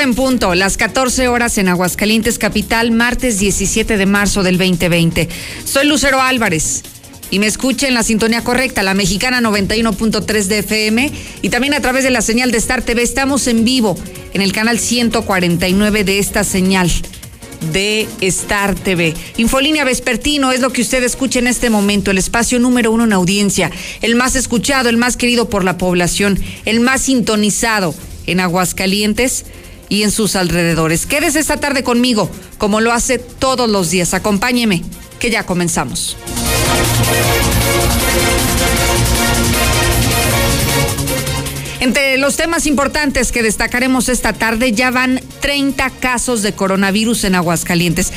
en punto, las 14 horas en Aguascalientes, capital, martes 17 de marzo del 2020. Soy Lucero Álvarez y me escucha en la sintonía correcta, la mexicana 91.3 de FM y también a través de la señal de Star TV. Estamos en vivo en el canal 149 de esta señal de Star TV. Infolínea Vespertino es lo que usted escucha en este momento, el espacio número uno en audiencia, el más escuchado, el más querido por la población, el más sintonizado en Aguascalientes y en sus alrededores. Quédese esta tarde conmigo, como lo hace todos los días. Acompáñeme, que ya comenzamos. Entre los temas importantes que destacaremos esta tarde, ya van 30 casos de coronavirus en Aguascalientes.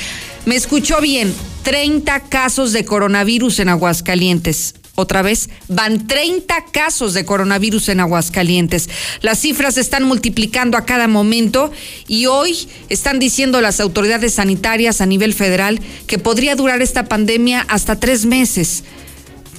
Me escuchó bien, 30 casos de coronavirus en Aguascalientes. Otra vez, van 30 casos de coronavirus en Aguascalientes. Las cifras se están multiplicando a cada momento y hoy están diciendo las autoridades sanitarias a nivel federal que podría durar esta pandemia hasta tres meses.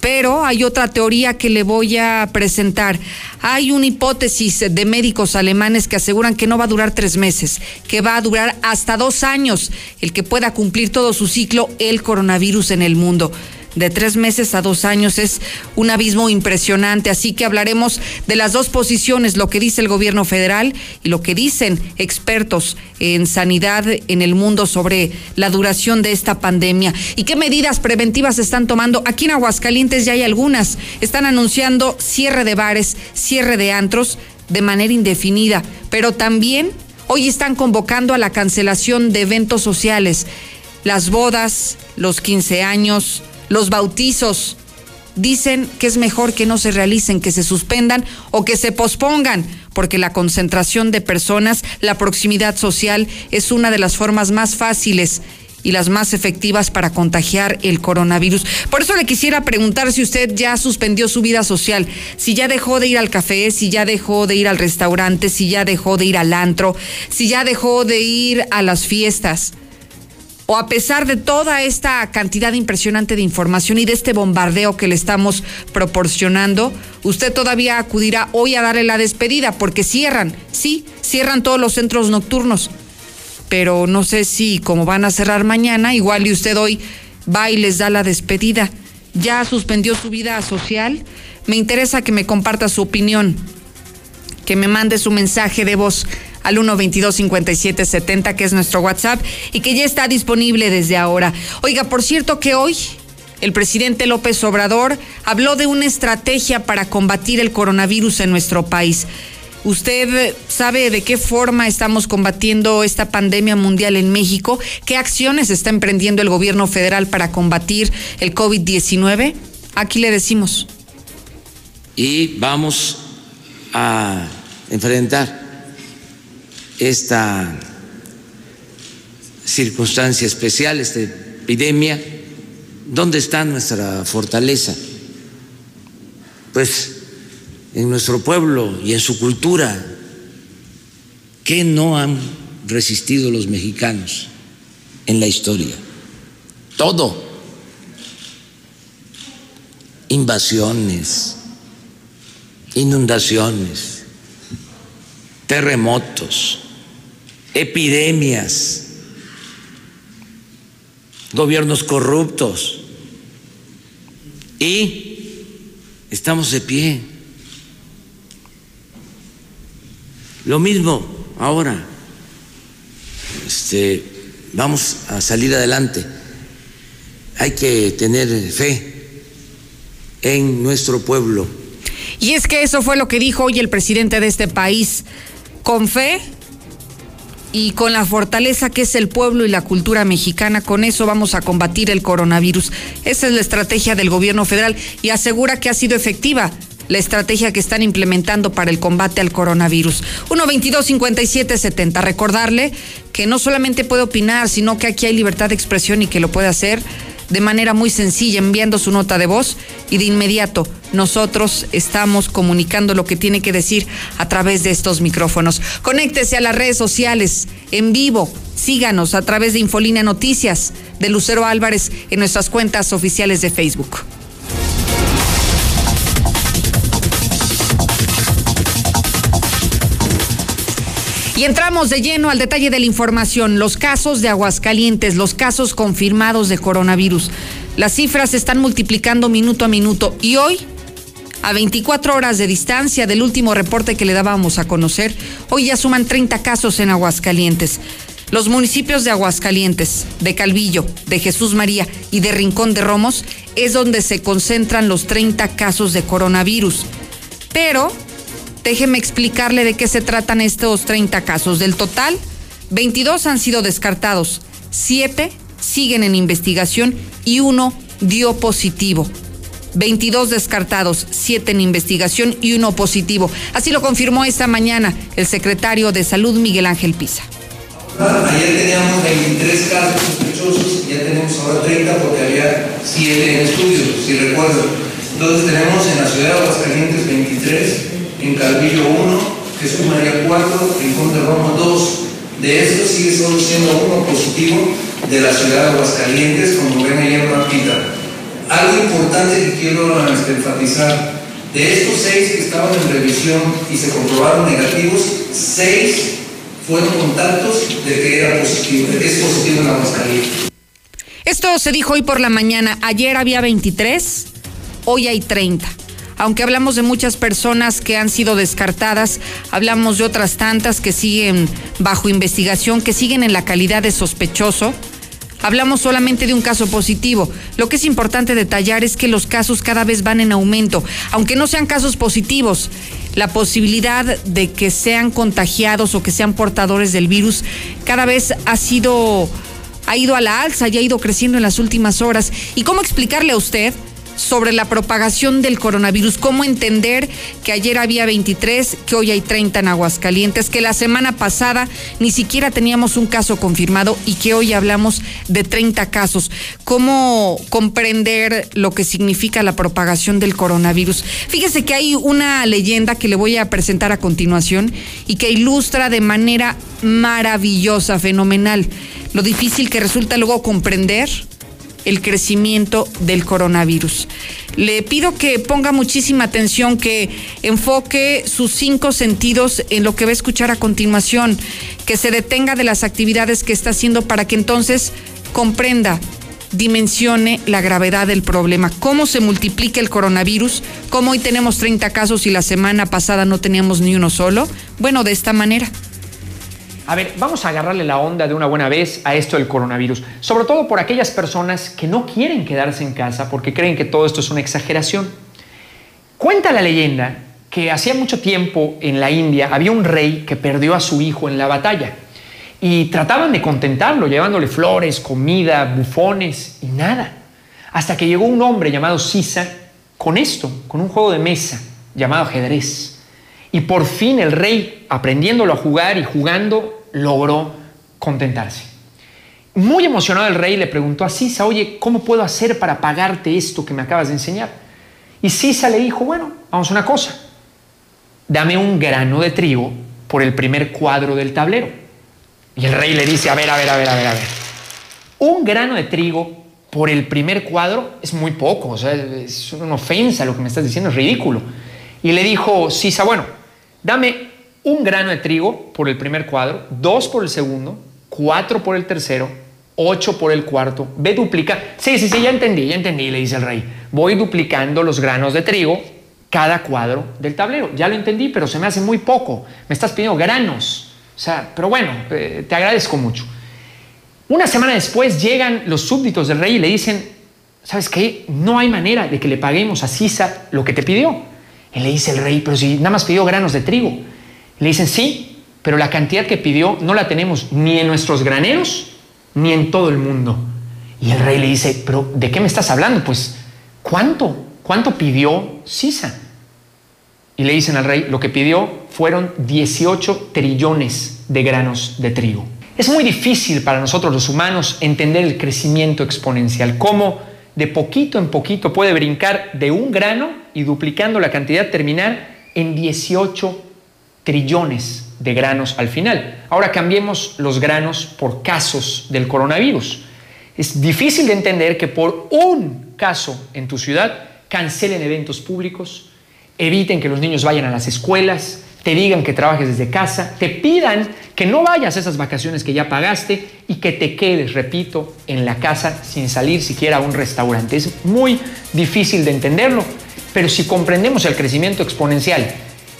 Pero hay otra teoría que le voy a presentar. Hay una hipótesis de médicos alemanes que aseguran que no va a durar tres meses, que va a durar hasta dos años el que pueda cumplir todo su ciclo el coronavirus en el mundo de tres meses a dos años es un abismo impresionante. Así que hablaremos de las dos posiciones, lo que dice el gobierno federal y lo que dicen expertos en sanidad en el mundo sobre la duración de esta pandemia y qué medidas preventivas están tomando. Aquí en Aguascalientes ya hay algunas. Están anunciando cierre de bares, cierre de antros de manera indefinida, pero también hoy están convocando a la cancelación de eventos sociales, las bodas, los 15 años, los bautizos. Dicen que es mejor que no se realicen, que se suspendan o que se pospongan, porque la concentración de personas, la proximidad social es una de las formas más fáciles y las más efectivas para contagiar el coronavirus. Por eso le quisiera preguntar si usted ya suspendió su vida social, si ya dejó de ir al café, si ya dejó de ir al restaurante, si ya dejó de ir al antro, si ya dejó de ir a las fiestas o a pesar de toda esta cantidad impresionante de información y de este bombardeo que le estamos proporcionando, usted todavía acudirá hoy a darle la despedida porque cierran, sí, cierran todos los centros nocturnos. Pero no sé si como van a cerrar mañana, igual y usted hoy va y les da la despedida. ¿Ya suspendió su vida social? Me interesa que me comparta su opinión, que me mande su mensaje de voz al 122-5770, que es nuestro WhatsApp, y que ya está disponible desde ahora. Oiga, por cierto que hoy el presidente López Obrador habló de una estrategia para combatir el coronavirus en nuestro país. ¿Usted sabe de qué forma estamos combatiendo esta pandemia mundial en México? ¿Qué acciones está emprendiendo el gobierno federal para combatir el COVID-19? Aquí le decimos. Y vamos a enfrentar esta circunstancia especial, esta epidemia, ¿dónde está nuestra fortaleza? Pues en nuestro pueblo y en su cultura. ¿Qué no han resistido los mexicanos en la historia? Todo. Invasiones, inundaciones, terremotos epidemias, gobiernos corruptos y estamos de pie. Lo mismo ahora, este, vamos a salir adelante. Hay que tener fe en nuestro pueblo. Y es que eso fue lo que dijo hoy el presidente de este país. Con fe y con la fortaleza que es el pueblo y la cultura mexicana, con eso vamos a combatir el coronavirus. Esa es la estrategia del gobierno federal y asegura que ha sido efectiva la estrategia que están implementando para el combate al coronavirus. 122-5770. Recordarle que no solamente puede opinar, sino que aquí hay libertad de expresión y que lo puede hacer de manera muy sencilla enviando su nota de voz y de inmediato nosotros estamos comunicando lo que tiene que decir a través de estos micrófonos. Conéctese a las redes sociales en vivo. Síganos a través de Infolina Noticias de Lucero Álvarez en nuestras cuentas oficiales de Facebook. Y entramos de lleno al detalle de la información, los casos de Aguascalientes, los casos confirmados de coronavirus. Las cifras se están multiplicando minuto a minuto y hoy, a 24 horas de distancia del último reporte que le dábamos a conocer, hoy ya suman 30 casos en Aguascalientes. Los municipios de Aguascalientes, de Calvillo, de Jesús María y de Rincón de Romos es donde se concentran los 30 casos de coronavirus. Pero Déjeme explicarle de qué se tratan estos 30 casos. Del total, 22 han sido descartados, 7 siguen en investigación y uno dio positivo. 22 descartados, 7 en investigación y uno positivo. Así lo confirmó esta mañana el secretario de Salud Miguel Ángel Pisa. Ayer teníamos 23 casos sospechosos, ya tenemos ahora 30 porque había 7 en estudio, si recuerdo. Entonces tenemos en la ciudad de Aguascalientes 23, en Calvillo 1, Jesús María 4, Rincón de Roma 2. De estos sigue solo siendo uno positivo de la ciudad de Aguascalientes, como ven ahí en la Algo importante que quiero enfatizar, de estos seis que estaban en revisión y se comprobaron negativos, seis fueron contactos de que era positivo, de que es positivo en Aguascalientes. Esto se dijo hoy por la mañana. Ayer había 23, hoy hay 30 aunque hablamos de muchas personas que han sido descartadas, hablamos de otras tantas que siguen bajo investigación, que siguen en la calidad de sospechoso. Hablamos solamente de un caso positivo. Lo que es importante detallar es que los casos cada vez van en aumento, aunque no sean casos positivos. La posibilidad de que sean contagiados o que sean portadores del virus cada vez ha sido ha ido a la alza y ha ido creciendo en las últimas horas. ¿Y cómo explicarle a usted sobre la propagación del coronavirus. ¿Cómo entender que ayer había 23, que hoy hay 30 en Aguascalientes, que la semana pasada ni siquiera teníamos un caso confirmado y que hoy hablamos de 30 casos? ¿Cómo comprender lo que significa la propagación del coronavirus? Fíjese que hay una leyenda que le voy a presentar a continuación y que ilustra de manera maravillosa, fenomenal, lo difícil que resulta luego comprender el crecimiento del coronavirus. Le pido que ponga muchísima atención, que enfoque sus cinco sentidos en lo que va a escuchar a continuación, que se detenga de las actividades que está haciendo para que entonces comprenda, dimensione la gravedad del problema, cómo se multiplica el coronavirus, cómo hoy tenemos 30 casos y la semana pasada no teníamos ni uno solo. Bueno, de esta manera. A ver, vamos a agarrarle la onda de una buena vez a esto del coronavirus, sobre todo por aquellas personas que no quieren quedarse en casa porque creen que todo esto es una exageración. Cuenta la leyenda que hacía mucho tiempo en la India había un rey que perdió a su hijo en la batalla y trataban de contentarlo llevándole flores, comida, bufones y nada. Hasta que llegó un hombre llamado Sisa con esto, con un juego de mesa llamado ajedrez. Y por fin el rey, aprendiéndolo a jugar y jugando, logró contentarse. Muy emocionado el rey le preguntó a Sisa, oye, ¿cómo puedo hacer para pagarte esto que me acabas de enseñar? Y Sisa le dijo, bueno, vamos a una cosa, dame un grano de trigo por el primer cuadro del tablero. Y el rey le dice, a ver, a ver, a ver, a ver, a ver. Un grano de trigo por el primer cuadro es muy poco, o sea, es una ofensa lo que me estás diciendo, es ridículo. Y le dijo Sisa, bueno, Dame un grano de trigo por el primer cuadro, dos por el segundo, cuatro por el tercero, ocho por el cuarto. Ve, duplica. Sí, sí, sí, ya entendí, ya entendí, le dice el rey. Voy duplicando los granos de trigo cada cuadro del tablero. Ya lo entendí, pero se me hace muy poco. Me estás pidiendo granos. O sea, pero bueno, eh, te agradezco mucho. Una semana después llegan los súbditos del rey y le dicen, ¿sabes qué? No hay manera de que le paguemos a Sisa lo que te pidió. Y le dice el rey, pero si nada más pidió granos de trigo. Le dicen, sí, pero la cantidad que pidió no la tenemos ni en nuestros graneros ni en todo el mundo. Y el rey le dice, pero ¿de qué me estás hablando? Pues, ¿cuánto? ¿Cuánto pidió Sisa? Y le dicen al rey, lo que pidió fueron 18 trillones de granos de trigo. Es muy difícil para nosotros los humanos entender el crecimiento exponencial, cómo de poquito en poquito puede brincar de un grano y duplicando la cantidad terminar en 18 trillones de granos al final. Ahora cambiemos los granos por casos del coronavirus. Es difícil de entender que por un caso en tu ciudad cancelen eventos públicos, eviten que los niños vayan a las escuelas, te digan que trabajes desde casa, te pidan que no vayas a esas vacaciones que ya pagaste y que te quedes, repito, en la casa sin salir siquiera a un restaurante. Es muy difícil de entenderlo, pero si comprendemos el crecimiento exponencial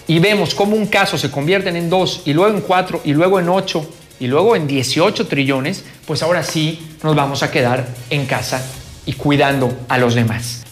y vemos cómo un caso se convierte en dos y luego en cuatro y luego en ocho y luego en 18 trillones, pues ahora sí nos vamos a quedar en casa y cuidando a los demás.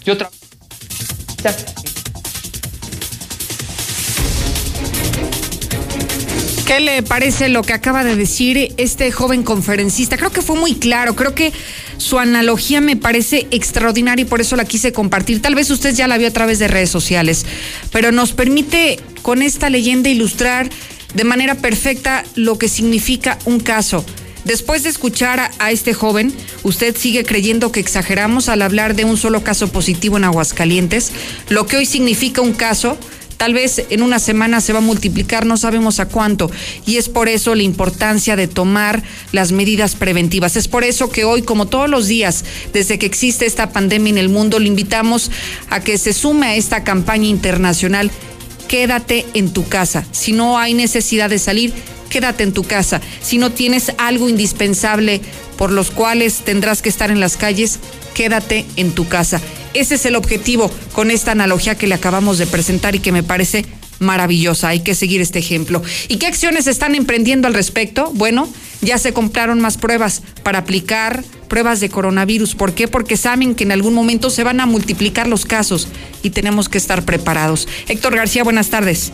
¿Qué le parece lo que acaba de decir este joven conferencista? Creo que fue muy claro, creo que su analogía me parece extraordinaria y por eso la quise compartir. Tal vez usted ya la vio a través de redes sociales, pero nos permite con esta leyenda ilustrar de manera perfecta lo que significa un caso. Después de escuchar a, este joven, ¿usted sigue creyendo que exageramos al hablar de un solo caso positivo en Aguascalientes? Lo que hoy significa un caso Tal vez en una semana se va a multiplicar, no sabemos a cuánto. Y es por eso la importancia de tomar las medidas preventivas. Es por eso que hoy, como todos los días, desde que existe esta pandemia en el mundo, le invitamos a que se sume a esta campaña internacional. Quédate en tu casa. Si no hay necesidad de salir, quédate en tu casa. Si no tienes algo indispensable por los cuales tendrás que estar en las calles, quédate en tu casa. Ese es el objetivo con esta analogía que le acabamos de presentar y que me parece maravillosa. Hay que seguir este ejemplo. ¿Y qué acciones están emprendiendo al respecto? Bueno, ya se compraron más pruebas para aplicar pruebas de coronavirus. ¿Por qué? Porque saben que en algún momento se van a multiplicar los casos y tenemos que estar preparados. Héctor García, buenas tardes.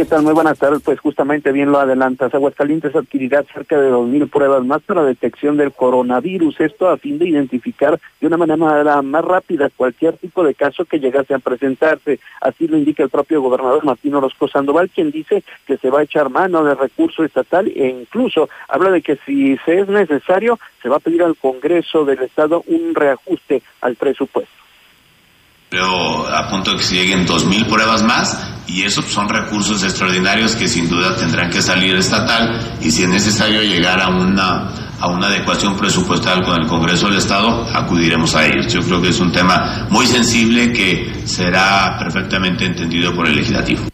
¿Qué tal? Muy buenas tardes. Pues justamente bien lo adelantas. Aguascalientes adquirirá cerca de 2.000 pruebas más para detección del coronavirus. Esto a fin de identificar de una manera más rápida cualquier tipo de caso que llegase a presentarse. Así lo indica el propio gobernador Martín Orozco Sandoval, quien dice que se va a echar mano de recurso estatal e incluso habla de que si se es necesario, se va a pedir al Congreso del Estado un reajuste al presupuesto. Creo a punto de que se lleguen 2.000 pruebas más y esos son recursos extraordinarios que sin duda tendrán que salir estatal y si es necesario llegar a una, a una adecuación presupuestal con el Congreso del Estado, acudiremos a ellos. Yo creo que es un tema muy sensible que será perfectamente entendido por el legislativo.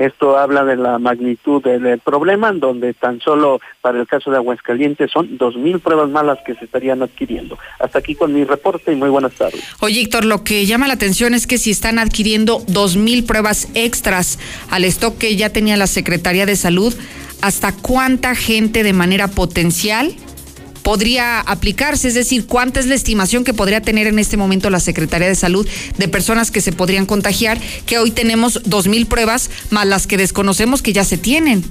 Esto habla de la magnitud del problema, en donde tan solo para el caso de Aguascalientes son dos mil pruebas malas que se estarían adquiriendo. Hasta aquí con mi reporte y muy buenas tardes. Oye, Héctor, lo que llama la atención es que si están adquiriendo dos mil pruebas extras al stock que ya tenía la Secretaría de Salud, ¿hasta cuánta gente de manera potencial podría aplicarse? Es decir, ¿cuánta es la estimación que podría tener en este momento la Secretaría de Salud de personas que se podrían contagiar? Que hoy tenemos dos mil pruebas más las que desconocemos que ya se tienen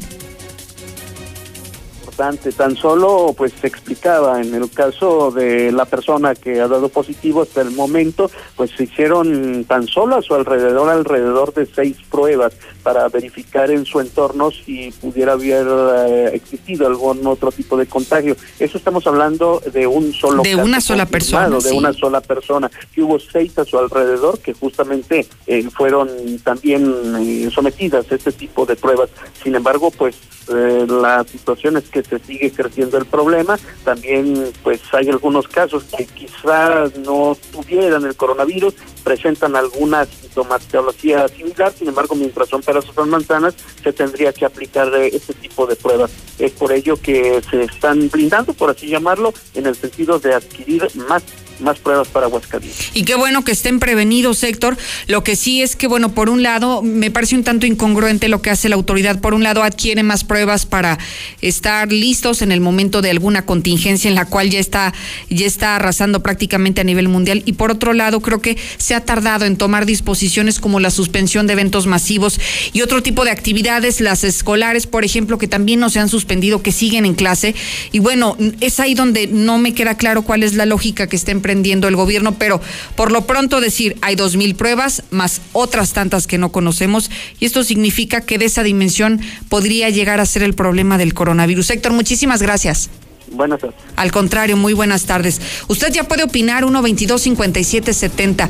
tan solo pues se explicaba en el caso de la persona que ha dado positivo hasta el momento, pues se hicieron tan solo a su alrededor alrededor de seis pruebas para verificar en su entorno si pudiera haber eh, existido algún otro tipo de contagio. Eso estamos hablando de un solo de una sola persona, de una sola persona, que hubo seis a su alrededor que justamente eh, fueron también eh, sometidas a este tipo de pruebas. Sin embargo, pues la situación es que se sigue creciendo el problema. También, pues, hay algunos casos que quizás no tuvieran el coronavirus, presentan alguna sintomatología similar, sin embargo, mientras son peras o son manzanas, se tendría que aplicar este tipo de pruebas. Es por ello que se están brindando, por así llamarlo, en el sentido de adquirir más más pruebas para Aguascalientes. Y qué bueno que estén prevenidos, Héctor. Lo que sí es que, bueno, por un lado, me parece un tanto incongruente lo que hace la autoridad. Por un lado, adquiere más pruebas para estar listos en el momento de alguna contingencia en la cual ya está, ya está arrasando prácticamente a nivel mundial. Y por otro lado, creo que se ha tardado en tomar disposiciones como la suspensión de eventos masivos y otro tipo de actividades, las escolares, por ejemplo, que también no se han suspendido, que siguen en clase. Y bueno, es ahí donde no me queda claro cuál es la lógica que el gobierno, pero por lo pronto decir, hay dos mil pruebas más otras tantas que no conocemos y esto significa que de esa dimensión podría llegar a ser el problema del coronavirus. Héctor, muchísimas gracias. Buenas tardes. Al contrario, muy buenas tardes. Usted ya puede opinar 122-5770.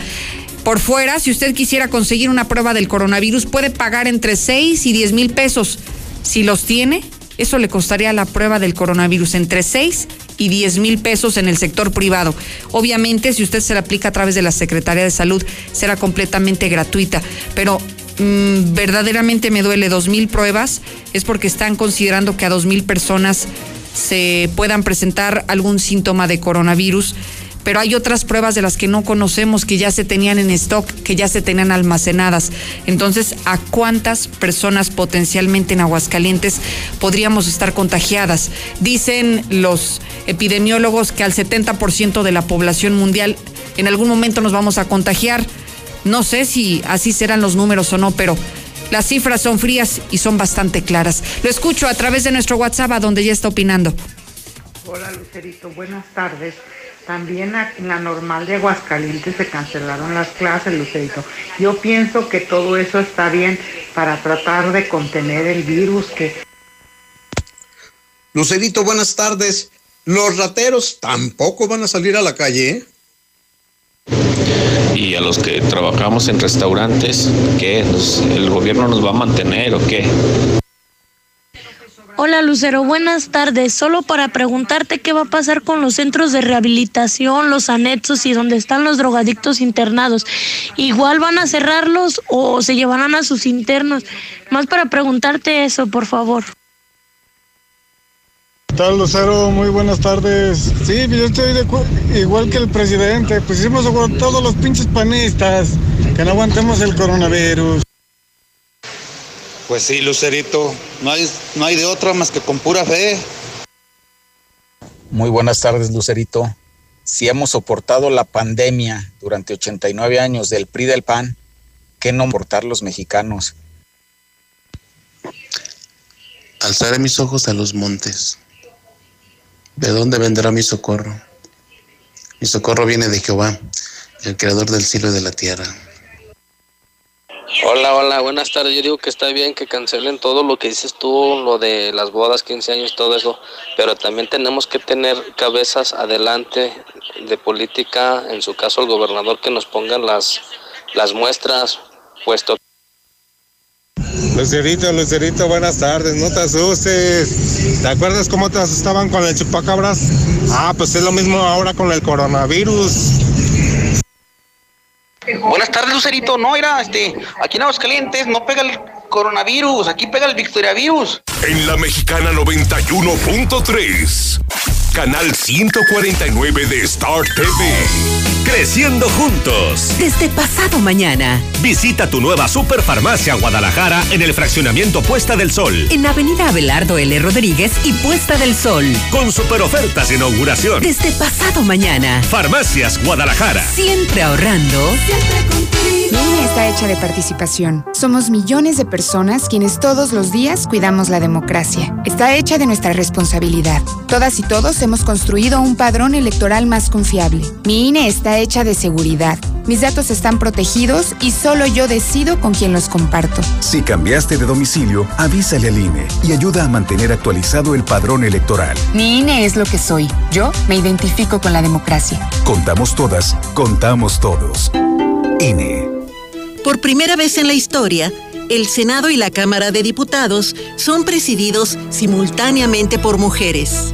Por fuera, si usted quisiera conseguir una prueba del coronavirus, puede pagar entre 6 y 10 mil pesos. Si los tiene, eso le costaría la prueba del coronavirus entre 6 y 10 mil pesos en el sector privado. Obviamente, si usted se la aplica a través de la Secretaría de Salud, será completamente gratuita. Pero mm, verdaderamente me duele, dos mil pruebas, es porque están considerando que a dos mil personas se puedan presentar algún síntoma de coronavirus pero hay otras pruebas de las que no conocemos que ya se tenían en stock, que ya se tenían almacenadas. Entonces, ¿a cuántas personas potencialmente en Aguascalientes podríamos estar contagiadas? Dicen los epidemiólogos que al 70% de la población mundial en algún momento nos vamos a contagiar. No sé si así serán los números o no, pero las cifras son frías y son bastante claras. Lo escucho a través de nuestro WhatsApp, donde ya está opinando. Hola Lucerito, buenas tardes. También en la normal de Aguascalientes se cancelaron las clases, Lucerito. Yo pienso que todo eso está bien para tratar de contener el virus que... Lucerito, buenas tardes. Los rateros tampoco van a salir a la calle, ¿eh? Y a los que trabajamos en restaurantes, ¿qué? ¿El gobierno nos va a mantener o qué? Hola Lucero, buenas tardes. Solo para preguntarte qué va a pasar con los centros de rehabilitación, los anexos y donde están los drogadictos internados. ¿Igual van a cerrarlos o se llevarán a sus internos? Más para preguntarte eso, por favor. ¿Qué tal Lucero? Muy buenas tardes. Sí, yo estoy de igual que el presidente. Pues hicimos todos los pinches panistas que no aguantemos el coronavirus. Pues sí, Lucerito, no hay, no hay de otra más que con pura fe. Muy buenas tardes, Lucerito. Si hemos soportado la pandemia durante 89 años del PRI del PAN, ¿qué no soportar los mexicanos? Alzaré mis ojos a los montes. ¿De dónde vendrá mi socorro? Mi socorro viene de Jehová, el creador del cielo y de la tierra. Hola, hola, buenas tardes. Yo digo que está bien que cancelen todo lo que dices tú, lo de las bodas, 15 años, todo eso, pero también tenemos que tener cabezas adelante de política, en su caso el gobernador, que nos pongan las, las muestras, puesto. Lucerito, Lucerito, buenas tardes, no te asustes. ¿Te acuerdas cómo te asustaban con el chupacabras? Ah, pues es lo mismo ahora con el coronavirus. Buenas tardes, Lucerito. No, era este, aquí en Aguascalientes no pega el coronavirus, aquí pega el victoriavirus. En la mexicana 91.3, canal 149 de Star TV. Creciendo juntos. Desde pasado mañana. Visita tu nueva Superfarmacia Guadalajara en el fraccionamiento Puesta del Sol. En Avenida Abelardo L. Rodríguez y Puesta del Sol. Con super ofertas de inauguración. Desde pasado mañana. Farmacias Guadalajara. Siempre ahorrando. Siempre contigo. Mi está hecha de participación. Somos millones de personas quienes todos los días cuidamos la democracia. Está hecha de nuestra responsabilidad. Todas y todos hemos construido un padrón electoral más confiable. Mi INE está hecha de seguridad. Mis datos están protegidos y solo yo decido con quién los comparto. Si cambiaste de domicilio, avísale al INE y ayuda a mantener actualizado el padrón electoral. Mi INE es lo que soy. Yo me identifico con la democracia. Contamos todas, contamos todos. INE. Por primera vez en la historia, el Senado y la Cámara de Diputados son presididos simultáneamente por mujeres.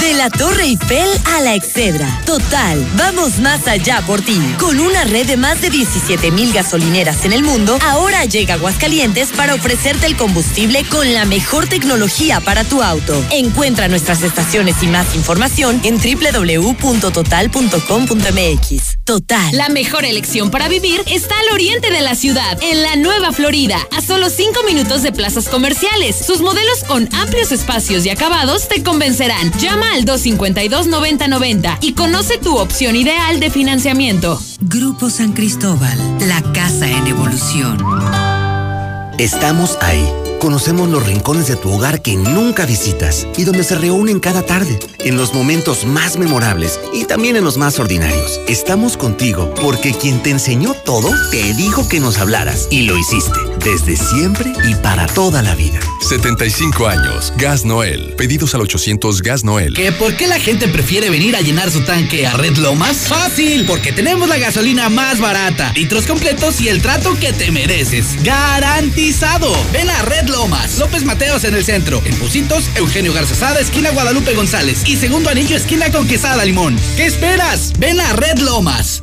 De la Torre Eiffel a la Excedra. Total, vamos más allá por ti. Con una red de más de 17 mil gasolineras en el mundo, ahora llega Aguascalientes para ofrecerte el combustible con la mejor tecnología para tu auto. Encuentra nuestras estaciones y más información en www.total.com.mx. Total. La mejor elección para vivir está al oriente de la ciudad, en la Nueva Florida, a solo 5 minutos de plazas comerciales. Sus modelos con amplios espacios y acabados te convencerán. Llama Llama al 252-9090 y conoce tu opción ideal de financiamiento. Grupo San Cristóbal, la casa en evolución. Estamos ahí. Conocemos los rincones de tu hogar que nunca visitas y donde se reúnen cada tarde, en los momentos más memorables y también en los más ordinarios. Estamos contigo porque quien te enseñó todo te dijo que nos hablaras y lo hiciste desde siempre y para toda la vida. 75 años. Gas Noel. Pedidos al 800 Gas Noel. ¿Que por qué la gente prefiere venir a llenar su tanque a Red Lomas? Fácil, porque tenemos la gasolina más barata, litros completos y el trato que te mereces. Garantizado. Ven a Red Lomas. López Mateos en el centro. En Pusitos, Eugenio Garzazada, esquina Guadalupe González. Y segundo anillo, esquina con Quesada Limón. ¿Qué esperas? Ven a Red Lomas.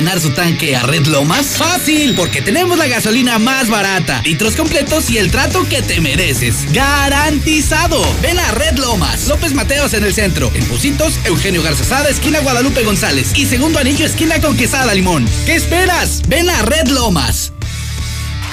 llenar su tanque a Red Lomas? Fácil, porque tenemos la gasolina más barata, litros completos y el trato que te mereces. Garantizado. Ven a Red Lomas. López Mateos en el centro. En Pusitos, Eugenio Garzazada, esquina Guadalupe González. Y segundo anillo, esquina con Quesada Limón. ¿Qué esperas? Ven a Red Lomas.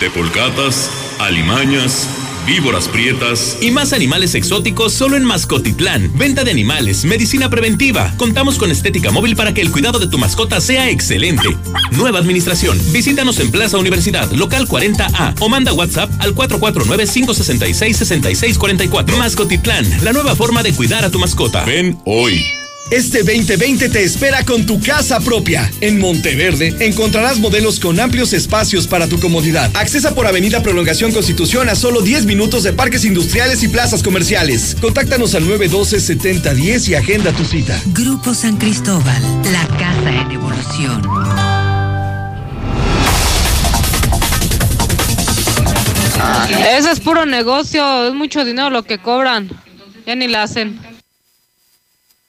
Tepolcatas, alimañas, víboras prietas. Y más animales exóticos solo en Mascotitlán. Venta de animales, medicina preventiva. Contamos con estética móvil para que el cuidado de tu mascota sea excelente. Nueva administración. Visítanos en Plaza Universidad, local 40A o manda WhatsApp al 449-566-6644. Mascotitlán, la nueva forma de cuidar a tu mascota. Ven hoy. Este 2020 te espera con tu casa propia. En Monteverde encontrarás modelos con amplios espacios para tu comodidad. Accesa por Avenida Prolongación Constitución a solo 10 minutos de parques industriales y plazas comerciales. Contáctanos al 912-7010 y agenda tu cita. Grupo San Cristóbal, la casa en evolución. Eso es puro negocio, es mucho dinero lo que cobran. Ya ni la hacen.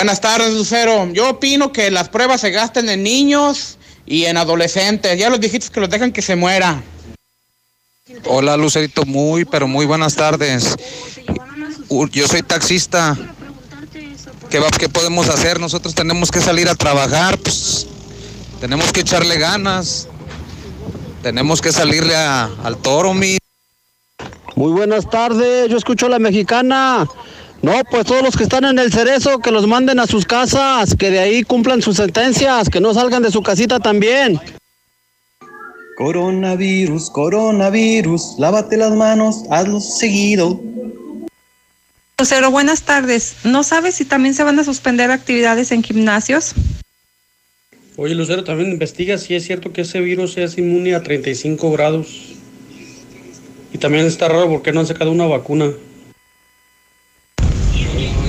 Buenas tardes, Lucero. Yo opino que las pruebas se gasten en niños y en adolescentes. Ya los viejitos que los dejan que se muera. Hola Lucerito, muy pero muy buenas tardes. Yo soy taxista. ¿Qué, va- ¿Qué podemos hacer? Nosotros tenemos que salir a trabajar, pues tenemos que echarle ganas. Tenemos que salirle a- al toro, mi. Muy buenas tardes, yo escucho a la mexicana. No, pues todos los que están en el cerezo, que los manden a sus casas, que de ahí cumplan sus sentencias, que no salgan de su casita también. Coronavirus, coronavirus, lávate las manos, hazlo seguido. Lucero, buenas tardes. ¿No sabes si también se van a suspender actividades en gimnasios? Oye, Lucero, también investiga si es cierto que ese virus es inmune a 35 grados. Y también está raro porque no han sacado una vacuna.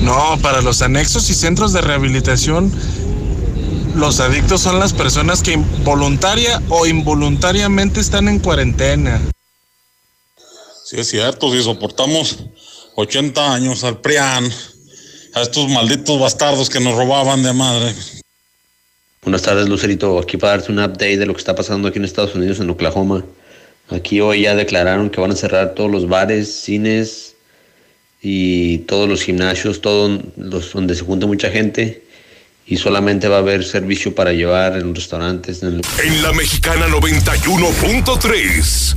No, para los anexos y centros de rehabilitación, los adictos son las personas que voluntaria o involuntariamente están en cuarentena. Sí, es cierto, si soportamos 80 años al PRIAN, a estos malditos bastardos que nos robaban de madre. Buenas tardes, Lucerito. Aquí para darte un update de lo que está pasando aquí en Estados Unidos, en Oklahoma. Aquí hoy ya declararon que van a cerrar todos los bares, cines y todos los gimnasios, todos los donde se junta mucha gente. Y solamente va a haber servicio para llevar en restaurantes. En el... En la Mexicana 91.3,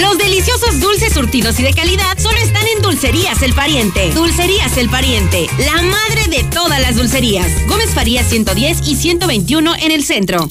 Los deliciosos dulces surtidos y de calidad solo están en Dulcerías El Pariente. Dulcerías El Pariente, la madre de todas las dulcerías. Gómez Farías 110 y 121 en el centro.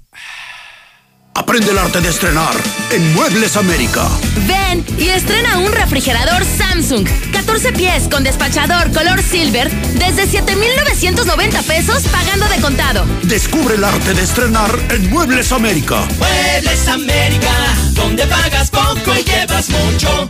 Aprende el arte de estrenar en Muebles América. Ven y estrena un refrigerador Samsung. 14 pies con despachador color silver desde 7,990 pesos pagando de contado. Descubre el arte de estrenar en Muebles América. Muebles América, donde pagas poco y llevas mucho.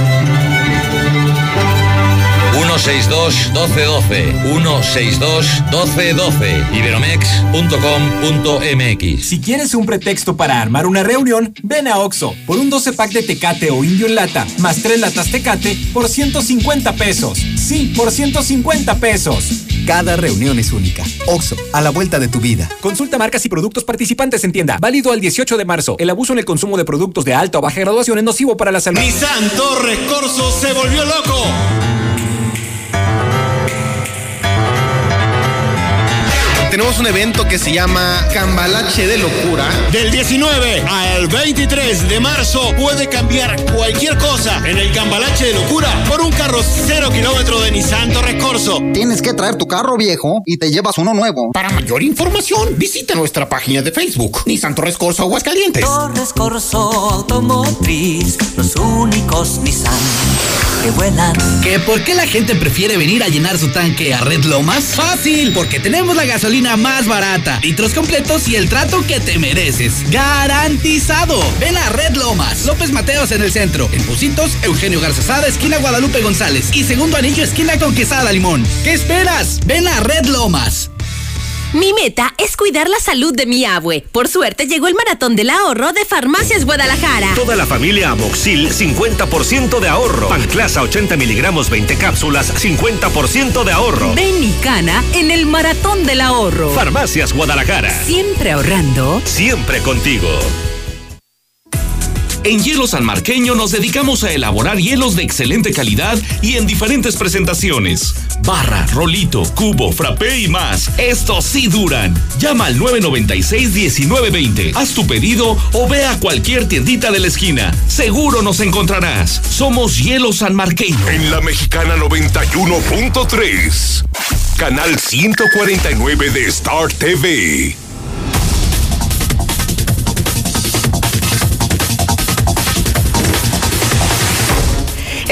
162 1212 162 1212 iberomex.com.mx Si quieres un pretexto para armar una reunión, ven a Oxo por un 12 pack de Tecate o Indio en lata más 3 latas Tecate por 150 pesos. Sí, por 150 pesos. Cada reunión es única. Oxo, a la vuelta de tu vida. Consulta marcas y productos participantes en tienda. Válido al 18 de marzo. El abuso en el consumo de productos de alta o baja graduación es nocivo para la salud. Nissan Torres Corso se volvió loco. Tenemos un evento que se llama Cambalache de Locura. Del 19 al 23 de marzo puede cambiar cualquier cosa en el Cambalache de Locura por un carro cero kilómetro de Nissan Torres Corso. Tienes que traer tu carro viejo y te llevas uno nuevo. Para mayor información, visita nuestra página de Facebook, Nissan Torres Corso Aguascalientes. Torres Corso Automotriz, los únicos Nissan que vuelan. ¿Que por qué la gente prefiere venir a llenar su tanque a Red Lomas? Fácil, porque tenemos la gasolina más barata, litros completos y el trato que te mereces. ¡Garantizado! Ven a Red Lomas, López Mateos en el centro, en Pusitos, Eugenio Garzazada, esquina Guadalupe González y segundo anillo, esquina Conquistada Limón. ¿Qué esperas? Ven a Red Lomas. Mi meta es cuidar la salud de mi abue. Por suerte llegó el maratón del ahorro de Farmacias Guadalajara. Toda la familia Amoxil, 50% de ahorro. Panclasa 80 miligramos, 20 cápsulas, 50% de ahorro. Ven y cana en el maratón del ahorro. Farmacias Guadalajara. Siempre ahorrando. Siempre contigo. En Hielo San Marqueño nos dedicamos a elaborar hielos de excelente calidad y en diferentes presentaciones. Barra, rolito, cubo, frappé y más. Estos sí duran. Llama al 996-1920. Haz tu pedido o ve a cualquier tiendita de la esquina. Seguro nos encontrarás. Somos Hielo San Marqueño. En la Mexicana 91.3. Canal 149 de Star TV.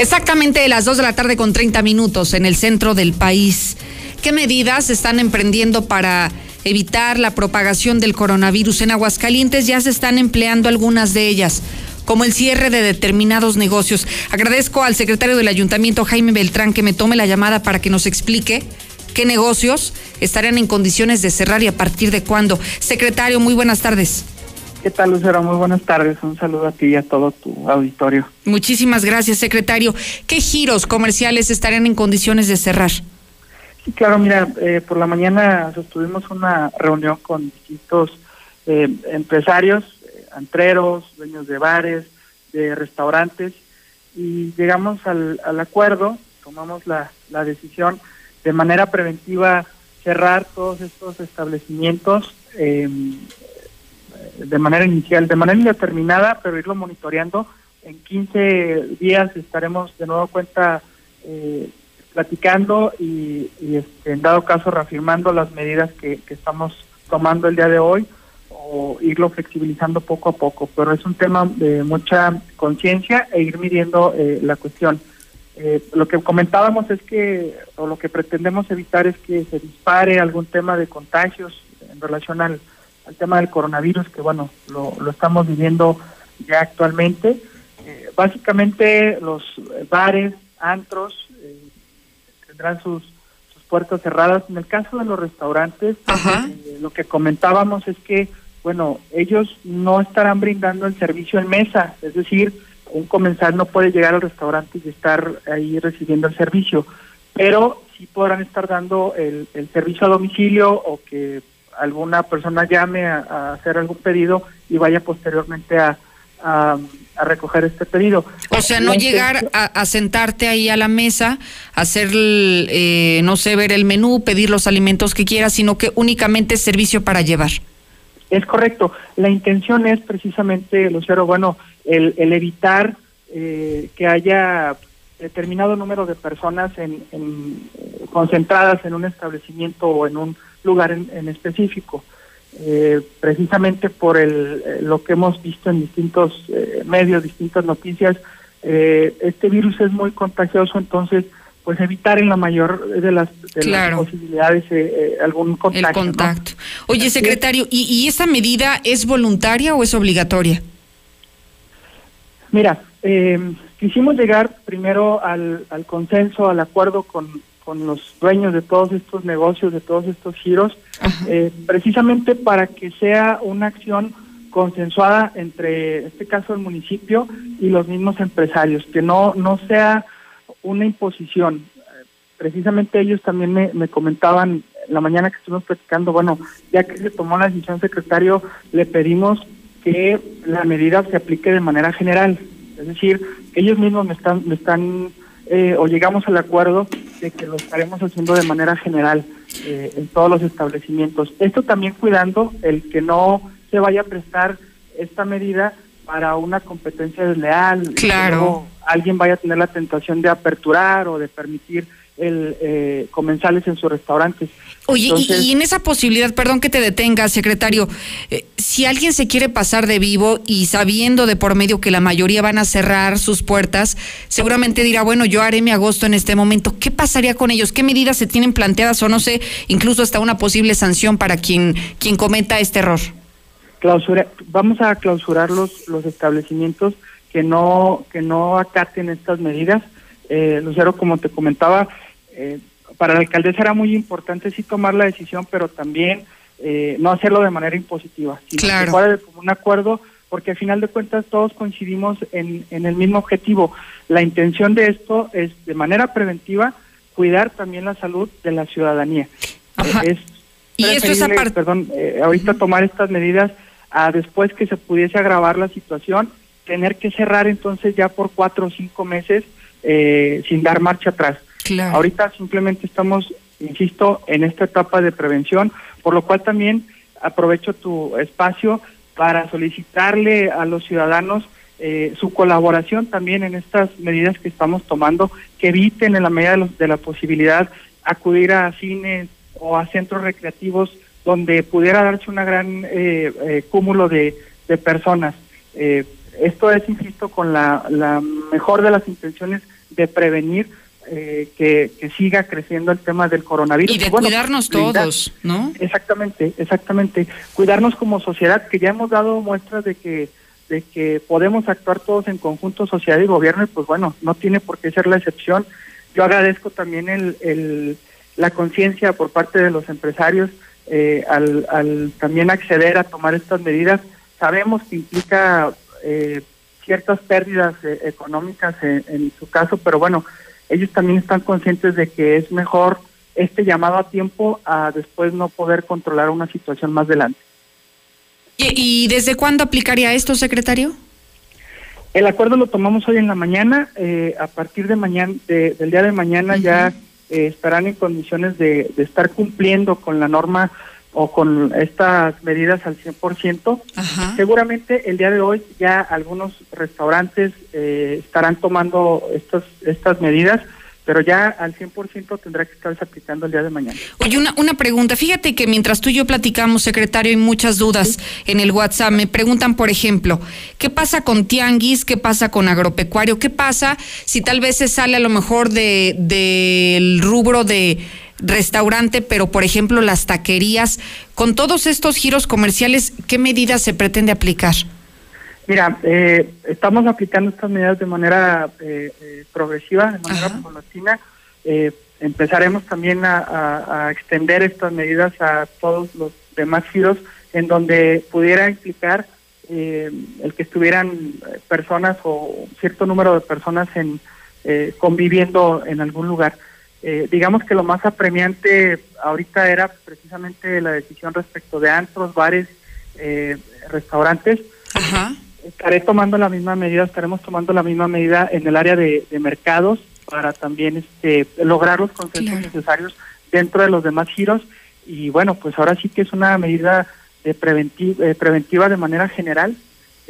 Exactamente las 2 de la tarde con 30 minutos en el centro del país. ¿Qué medidas están emprendiendo para evitar la propagación del coronavirus en Aguascalientes? Ya se están empleando algunas de ellas como el cierre de determinados negocios. Agradezco al secretario del ayuntamiento, Jaime Beltrán, que me tome la llamada para que nos explique qué negocios estarían en condiciones de cerrar y a partir de cuándo. Secretario, muy buenas tardes. ¿Qué tal, Lucero? Muy buenas tardes. Un saludo a ti y a todo tu auditorio. Muchísimas gracias, secretario. ¿Qué giros comerciales estarían en condiciones de cerrar? Sí, claro, mira, eh, por la mañana sostuvimos una reunión con distintos eh, empresarios, eh, antreros, dueños de bares, de restaurantes, y llegamos al, al acuerdo, tomamos la, la decisión de manera preventiva cerrar todos estos establecimientos eh, de manera inicial, de manera indeterminada, pero irlo monitoreando. En 15 días estaremos de nuevo cuenta eh, platicando y, este, en dado caso reafirmando las medidas que, estamos tomando el día de hoy o irlo flexibilizando poco a poco. Pero es un tema de mucha conciencia e ir midiendo eh, la cuestión. Eh, lo que comentábamos es que, o lo que pretendemos evitar es que se dispare algún tema de contagios en relación al, el tema del coronavirus, que bueno, lo, lo estamos viviendo ya actualmente. Eh, básicamente los bares, antros, eh, tendrán sus, sus puertas cerradas. En el caso de los restaurantes, eh, lo que comentábamos es que, bueno, ellos no estarán brindando el servicio en mesa, es decir, un comensal no puede llegar al restaurante y estar ahí recibiendo el servicio, pero sí podrán estar dando el, el servicio a domicilio o que alguna persona llame a, a hacer algún pedido y vaya posteriormente a, a, a recoger este pedido. O sea, no llegar a, a sentarte ahí a la mesa, hacer, eh, no sé, ver el menú, pedir los alimentos que quieras, sino que únicamente es servicio para llevar. Es correcto. La intención es precisamente, Lucero, bueno, el, el evitar eh, que haya determinado número de personas en, en, eh, concentradas en un establecimiento o en un lugar en, en específico. Eh, precisamente por el, eh, lo que hemos visto en distintos eh, medios, distintas noticias, eh, este virus es muy contagioso, entonces pues evitar en la mayor de las, de Claro. las posibilidades eh, eh, algún contacto. El ¿no? contacto. Oye, secretario, ¿y, ¿y esta medida es voluntaria o es obligatoria? Mira, eh, quisimos llegar primero al, al consenso, al acuerdo con, con los dueños de todos estos negocios, de todos estos giros, eh, precisamente para que sea una acción consensuada entre, en este caso, el municipio y los mismos empresarios, que no, no sea una imposición. Precisamente ellos también me, me comentaban en la mañana que estuvimos platicando, bueno, ya que se tomó la decisión, secretario, le pedimos que la medida se aplique de manera general. Es decir, ellos mismos me están, me están eh, o llegamos al acuerdo de que lo estaremos haciendo de manera general eh, en todos los establecimientos. Esto también cuidando el que no se vaya a prestar esta medida para una competencia desleal. que Claro. alguien vaya a tener la tentación de aperturar o de permitir el eh, comensales en sus restaurantes. Oye, y- en esa posibilidad, perdón que te detenga, secretario, eh, si alguien se quiere pasar de vivo y sabiendo de por medio que la mayoría van a cerrar sus puertas, seguramente dirá, bueno, yo haré mi agosto en este momento. ¿Qué pasaría con ellos? ¿Qué medidas se tienen planteadas o no sé, incluso hasta una posible sanción para quien, quien cometa este error? clausura, vamos a clausurar los, los establecimientos que no que no acaten estas medidas. Eh, Lucero, como te comentaba, eh, para la alcaldesa era muy importante sí tomar la decisión, pero también eh, no hacerlo de manera impositiva, sino Claro. que fuera de común acuerdo, porque al final de cuentas todos coincidimos en, en el mismo objetivo. La intención de esto es, de manera preventiva, cuidar también la salud de la ciudadanía. Eh, es Y esto es aparte- perdón, eh, ahorita tomar estas medidas a después que se pudiese agravar la situación, tener que cerrar entonces ya por cuatro o cinco meses eh, sin dar marcha atrás. Ahorita simplemente estamos, insisto, en esta etapa de prevención, por lo cual también aprovecho tu espacio para solicitarle a los ciudadanos eh, su colaboración también en estas medidas que estamos tomando, que eviten en la medida de, los- de la posibilidad acudir a cines o a centros recreativos donde pudiera darse una gran eh, eh, cúmulo de, de personas. Eh, esto es, insisto, con la, la mejor de las intenciones de prevenir eh, que, que siga creciendo el tema del coronavirus. Y de Bueno, cuidarnos brindar- todos, ¿no? Exactamente, exactamente. Cuidarnos como sociedad, que ya hemos dado muestras de que de que podemos actuar todos en conjunto, sociedad y gobierno, y pues bueno, no tiene por qué ser la excepción. Yo agradezco también el, el- la conciencia por parte de los empresarios eh, al, al también acceder a tomar estas medidas. Sabemos que implica eh, ciertas pérdidas eh, económicas en, en su caso, pero bueno, ellos también están conscientes de que es mejor este llamado a tiempo a después no poder controlar una situación más adelante. ¿Y, y desde cuándo aplicaría esto, secretario? El acuerdo lo tomamos hoy en la mañana. eh, a partir de mañana, de- del día de mañana ya eh, estarán en condiciones de, de estar cumpliendo con la norma o con estas medidas al 100%. Seguramente el día de hoy ya algunos restaurantes eh, estarán tomando estas estas medidas, pero ya al 100% tendrá que estarse aplicando el día de mañana. Oye, una, una pregunta. Fíjate que mientras tú y yo platicamos, secretario, hay muchas dudas en el WhatsApp. Me preguntan, por ejemplo, ¿qué pasa con tianguis? ¿Qué pasa con agropecuario? ¿Qué pasa si tal vez se sale a lo mejor de del rubro de restaurante, pero por ejemplo las taquerías? Con todos estos giros comerciales, ¿qué medidas se pretende aplicar? Mira, eh, estamos aplicando estas medidas de manera eh, eh, progresiva, de manera paulatina. Eh, empezaremos también a, a- a extender estas medidas a todos los demás giros en donde pudiera implicar eh, el que estuvieran personas o cierto número de personas en eh, conviviendo en algún lugar. Eh, digamos que lo más apremiante ahorita era precisamente la decisión respecto de antros, bares, restaurantes. Estaré tomando la misma medida, estaremos tomando la misma medida en el área de, mercados para también este, lograr los consensos necesarios dentro de los demás giros. Y bueno, pues ahora sí que es una medida de eh, preventiva de manera general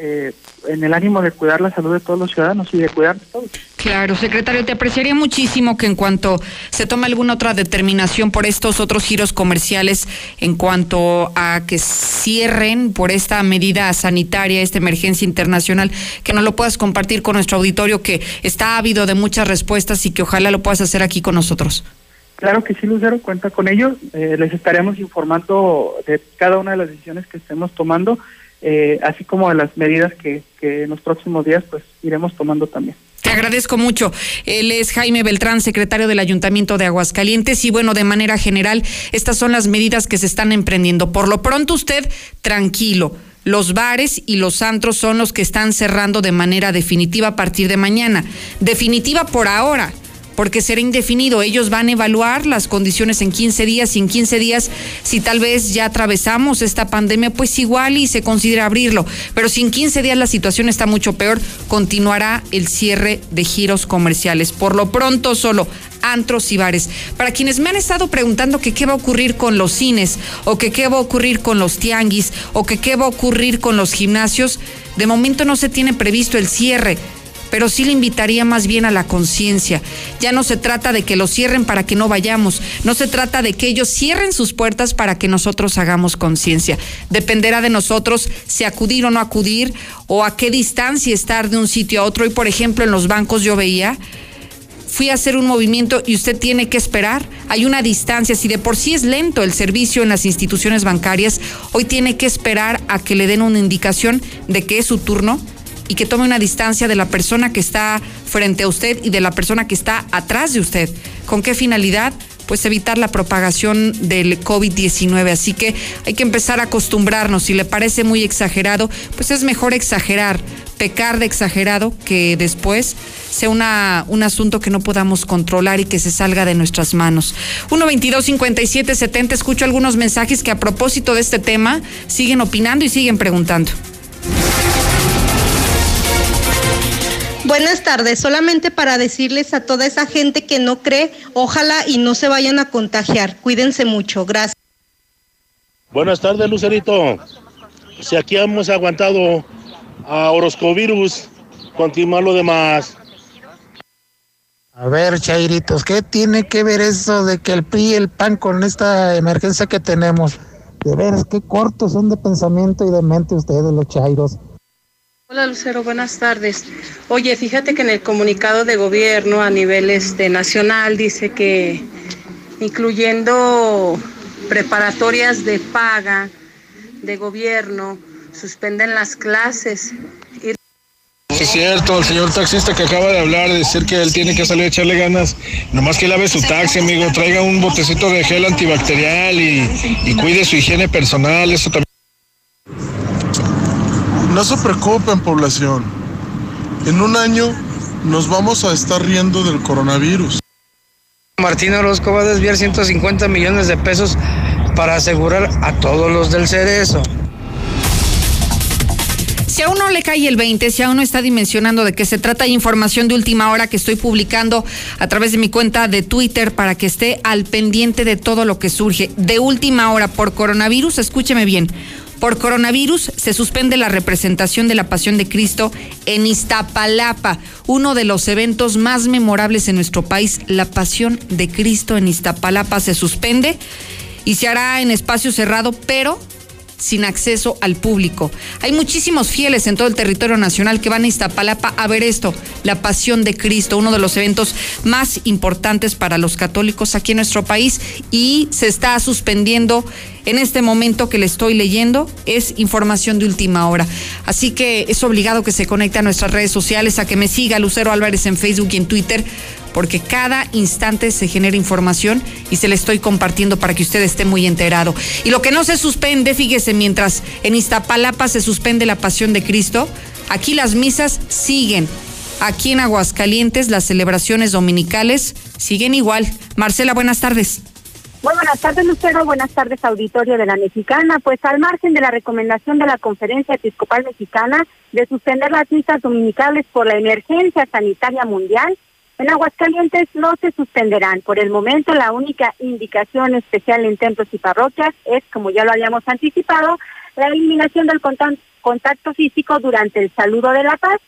eh, en el ánimo de cuidar la salud de todos los ciudadanos y de cuidar de todos. Claro, secretario, te apreciaría muchísimo que en cuanto se tome alguna otra determinación por estos otros giros comerciales, en cuanto a que cierren por esta medida sanitaria, esta emergencia internacional, que nos lo puedas compartir con nuestro auditorio, que está ávido de muchas respuestas y que ojalá lo puedas hacer aquí con nosotros. Claro que sí, Lucero, cuenta con ello. Eh, les estaremos informando de cada una de las decisiones que estemos tomando, eh, así como las medidas que, que en los próximos días pues iremos tomando también. Te agradezco mucho. Él es Jaime Beltrán, secretario del Ayuntamiento de Aguascalientes. Y bueno, de manera general, estas son las medidas que se están emprendiendo. Por lo pronto, usted tranquilo. Los bares y los antros son los que están cerrando de manera definitiva a partir de mañana. Definitiva por ahora porque será indefinido. Ellos van a evaluar las condiciones en 15 días y en 15 días, si tal vez ya atravesamos esta pandemia, pues igual y se considera abrirlo. Pero si en 15 días la situación está mucho peor, continuará el cierre de giros comerciales. Por lo pronto, solo antros y bares. Para quienes me han estado preguntando qué va a ocurrir con los cines, o qué va a ocurrir con los tianguis, o qué va a ocurrir con los gimnasios, de momento no se tiene previsto el cierre pero sí le invitaría más bien a la conciencia. Ya no se trata de que lo cierren para que no vayamos, no se trata de que ellos cierren sus puertas para que nosotros hagamos conciencia. Dependerá de nosotros si acudir o no acudir o a qué distancia estar de un sitio a otro. Y por ejemplo, en los bancos yo veía fui a hacer un movimiento y usted tiene que esperar. Hay una distancia, si de por sí es lento el servicio en las instituciones bancarias, hoy tiene que esperar a que le den una indicación de que es su turno y que tome una distancia de la persona que está frente a usted y de la persona que está atrás de usted. ¿Con qué finalidad? Pues evitar la propagación del COVID-19. Así que hay que empezar a acostumbrarnos. Si le parece muy exagerado, pues es mejor exagerar, pecar de exagerado, que después sea un asunto que no podamos controlar y que se salga de nuestras manos. 122 57 70 escucho algunos mensajes que a propósito de este tema siguen opinando y siguen preguntando. Buenas tardes, solamente para decirles a toda esa gente que no cree, ojalá y no se vayan a contagiar. Cuídense mucho, gracias. Buenas tardes, Lucerito. Si aquí hemos aguantado a Oroscovirus, continúa lo demás. A ver, Chairitos, ¿qué tiene que ver eso de que el PRI y el PAN con esta emergencia que tenemos? De veras, qué cortos son de pensamiento y de mente ustedes, los Chairos. Hola Lucero, buenas tardes. Oye, fíjate que en el comunicado de gobierno a nivel este, nacional dice que incluyendo preparatorias de paga de gobierno, suspenden las clases. Es cierto, el señor taxista que acaba de hablar, de decir que él tiene que salir a echarle ganas, nomás que lave su taxi, amigo, traiga un botecito de gel antibacterial y, y cuide su higiene personal, eso también. No se preocupen, población. En un año nos vamos a estar riendo del coronavirus. Martín Orozco va a desviar 150 millones de pesos para asegurar a todos los del cerezo. Si aún no le cae el 20, si aún no está dimensionando de qué se trata, hay información de última hora que estoy publicando a través de mi cuenta de Twitter para que esté al pendiente de todo lo que surge. De última hora por coronavirus, escúcheme bien. Por coronavirus se suspende la representación de la Pasión de Cristo en Iztapalapa, uno de los eventos más memorables en nuestro país. La Pasión de Cristo en Iztapalapa se suspende y se hará en espacio cerrado, pero sin acceso al público. Hay muchísimos fieles en todo el territorio nacional que van a Iztapalapa a ver esto, la Pasión de Cristo, uno de los eventos más importantes para los católicos aquí en nuestro país y se está suspendiendo en este momento que le estoy leyendo es información de última hora. Así que es obligado que se conecte a nuestras redes sociales, a que me siga Lucero Álvarez en Facebook y en Twitter, porque cada instante se genera información y se le estoy compartiendo para que usted esté muy enterado. Y lo que no se suspende, fíjese, mientras en Iztapalapa se suspende la pasión de Cristo, aquí las misas siguen. Aquí en Aguascalientes las celebraciones dominicales siguen igual. Marcela, buenas tardes. Muy buenas tardes, Lucero. Buenas tardes, auditorio de la Mexicana. Pues al margen de la recomendación de la Conferencia Episcopal Mexicana de suspender las misas dominicales por la emergencia sanitaria mundial, en Aguascalientes no se suspenderán. Por el momento, la única indicación especial en templos y parroquias es, como ya lo habíamos anticipado, la eliminación del contacto físico durante el saludo de la paz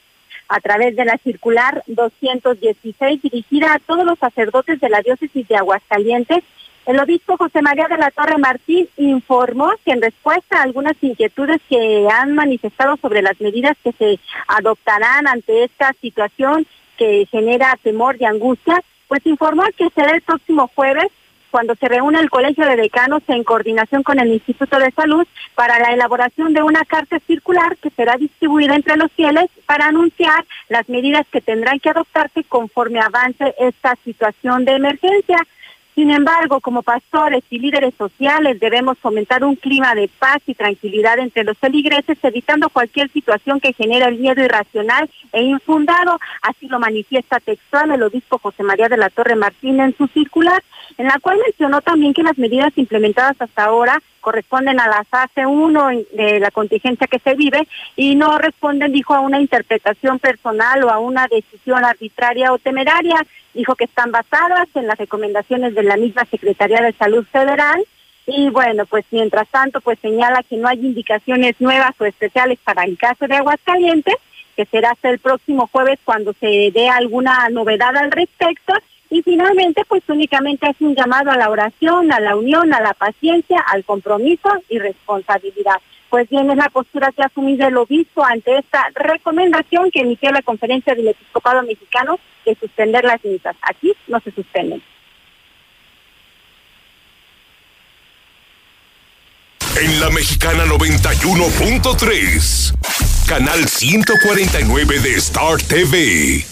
a través de la circular 216 dirigida a todos los sacerdotes de la diócesis de Aguascalientes. El obispo José María de la Torre Martín informó que en respuesta a algunas inquietudes que han manifestado sobre las medidas que se adoptarán ante esta situación que genera temor y angustia, pues informó que será el próximo jueves cuando se reúne el Colegio de Decanos en coordinación con el Instituto de Salud para la elaboración de una carta circular que será distribuida entre los fieles para anunciar las medidas que tendrán que adoptarse conforme avance esta situación de emergencia. Sin embargo, como pastores y líderes sociales debemos fomentar un clima de paz y tranquilidad entre los feligreses, evitando cualquier situación que genere el miedo irracional e infundado. Así lo manifiesta textual el obispo José María de la Torre Martín en su circular, en la cual mencionó también que las medidas implementadas hasta ahora corresponden a la fase 1 de la contingencia que se vive y no responden, dijo, a una interpretación personal o a una decisión arbitraria o temeraria. Dijo que están basadas en las recomendaciones de la misma Secretaría de Salud Federal y bueno, pues mientras tanto, pues señala que no hay indicaciones nuevas o especiales para el caso de Aguascalientes, que será hasta el próximo jueves cuando se dé alguna novedad al respecto y finalmente, pues únicamente hace un llamado a la oración, a la unión, a la paciencia, al compromiso y responsabilidad. Pues bien, es la postura que ha asumido el obispo ante esta recomendación que emitió la conferencia del episcopado mexicano de suspender las misas. Aquí no se suspenden. En la Mexicana 91.3, canal 149 de Star TV.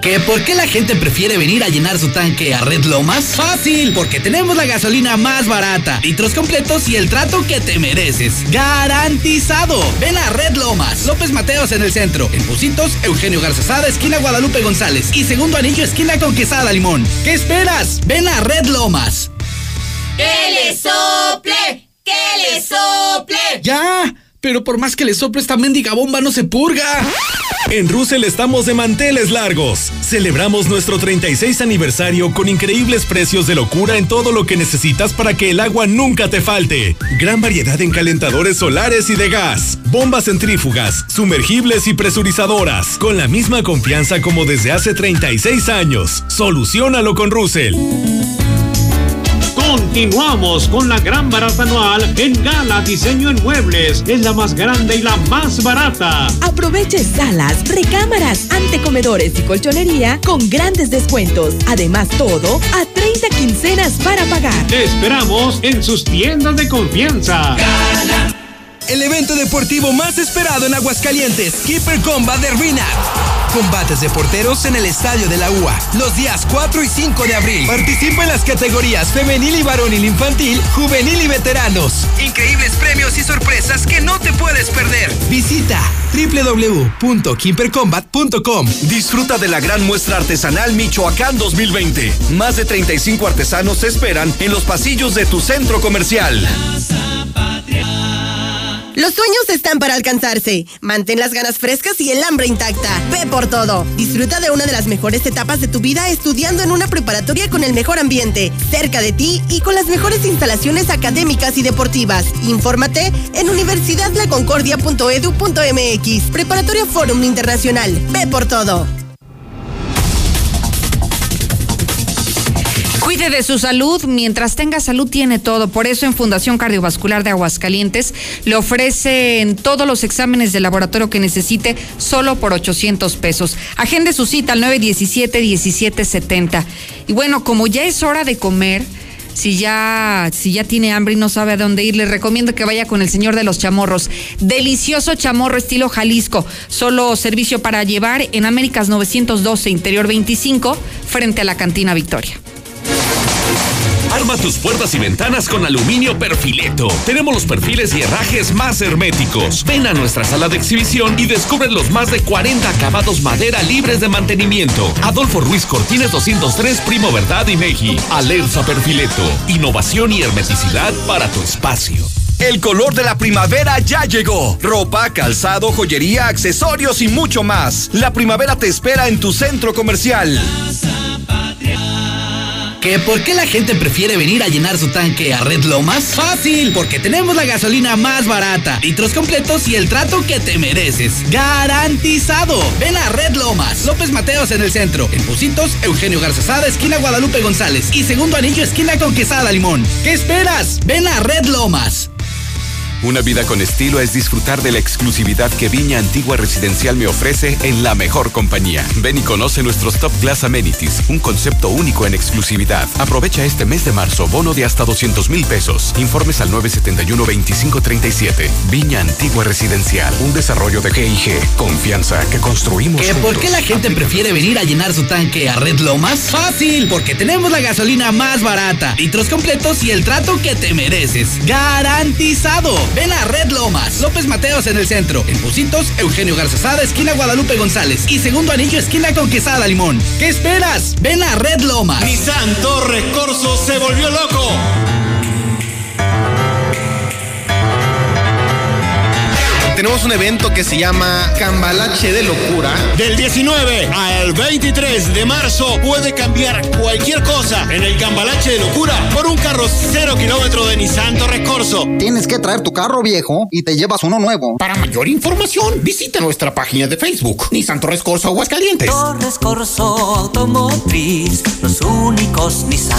¿Que por qué la gente prefiere venir a llenar su tanque a Red Lomas? Fácil, porque tenemos la gasolina más barata, litros completos y el trato que te mereces. ¡Garantizado! Ven a Red Lomas, López Mateos en el centro, en Pusitos, Eugenio Garzazada, esquina Guadalupe González y segundo anillo, esquina con Quesada Limón. ¿Qué esperas? Ven a Red Lomas. ¡Que le sople! ¡Que le sople! ¡Ya! Pero por más que le sople esta mendiga bomba no se purga. En Russell estamos de manteles largos. Celebramos nuestro 36 aniversario con increíbles precios de locura en todo lo que necesitas para que el agua nunca te falte. Gran variedad en calentadores solares y de gas, bombas centrífugas, sumergibles y presurizadoras, con la misma confianza como desde hace 36 años. Solucionalo con Russell. Continuamos con la gran barata anual en Gala Diseño en Muebles. Es la más grande y la más barata. Aproveche salas, recámaras, antecomedores y colchonería con grandes descuentos. Además, todo a 30 quincenas para pagar. Te esperamos en sus tiendas de confianza. El evento deportivo más esperado en Aguascalientes, Keeper Combat de. Combates de porteros en el Estadio de la UA, los días 4 y 5 de abril. Participa en las categorías femenil y varonil infantil, juvenil y veteranos. Increíbles premios y sorpresas que no te puedes perder. Visita www.kimpercombat.com. Disfruta de la gran muestra artesanal Michoacán 2020. Más de 35 artesanos te esperan en los pasillos de tu centro comercial. Los sueños están para alcanzarse. Mantén las ganas frescas y el hambre intacta. Ve por todo. Disfruta de una de las mejores etapas de tu vida estudiando en una preparatoria con el mejor ambiente, cerca de ti y con las mejores instalaciones académicas y deportivas. Infórmate en universidadlaconcordia.edu.mx. Preparatoria Forum Internacional. Ve por todo. Cuide de su salud. Mientras tenga salud, tiene todo. Por eso, en Fundación Cardiovascular de Aguascalientes le ofrecen todos los exámenes de laboratorio que necesite solo por 800 pesos. Agende su cita al 917-1770. Y bueno, como ya es hora de comer si ya, si ya tiene hambre y no sabe a dónde ir, le recomiendo que vaya con el señor de los chamorros. Delicioso chamorro estilo Jalisco. Solo servicio para llevar en Américas 912, Interior 25, frente a la cantina Victoria. Arma tus puertas y ventanas con aluminio perfileto. Tenemos los perfiles y herrajes más herméticos. Ven a nuestra sala de exhibición y descubre los más de 40 acabados madera libres de mantenimiento. Adolfo Ruiz Cortines 203, Primo Verdad y Meji. Alerza Perfileto. Innovación y hermeticidad para tu espacio. El color de la primavera ya llegó. Ropa, calzado, joyería, accesorios y mucho más. La primavera te espera en tu centro comercial. ¿Que por qué la gente prefiere venir a llenar su tanque a Red Lomas? Fácil, porque tenemos la gasolina más barata, litros completos y el trato que te mereces. ¡Garantizado! Ven a Red Lomas, López Mateos en el centro, en Pusitos, Eugenio Garzazada, esquina Guadalupe González y segundo anillo, esquina con Quesada Limón. ¿Qué esperas? Ven a Red Lomas. Una vida con estilo es disfrutar de la exclusividad que Viña Antigua Residencial me ofrece en la mejor compañía. Ven y conoce nuestros Top Class Amenities, un concepto único en exclusividad. Aprovecha este mes de marzo, bono de hasta 200 mil pesos. Informes al 971-2537. Viña Antigua Residencial, un desarrollo de GIG. Confianza que construimos. ¿Que por qué la gente prefiere venir a llenar su tanque a Red Lomas? Fácil, porque tenemos la gasolina más barata, litros completos y el trato que te mereces. ¡Garantizado! Ven a Red Lomas, López Mateos en el centro, en Pusitos, Eugenio Garzazada, esquina Guadalupe González y segundo anillo, esquina con Quesada Limón. ¿Qué esperas? Ven a Red Lomas. Nissan Torres Corso se volvió loco. Tenemos un evento que se llama Cambalache de Locura. Del 19 al 23 de marzo puede cambiar cualquier cosa en el Cambalache de Locura por un carro cero kilómetro de Nissan Torres Corso. Tienes que traer tu carro viejo y te llevas uno nuevo. Para mayor información, visita nuestra página de Facebook, Nissan Torres Corso Aguascalientes. Torres Corso Automotriz, los únicos Nissan.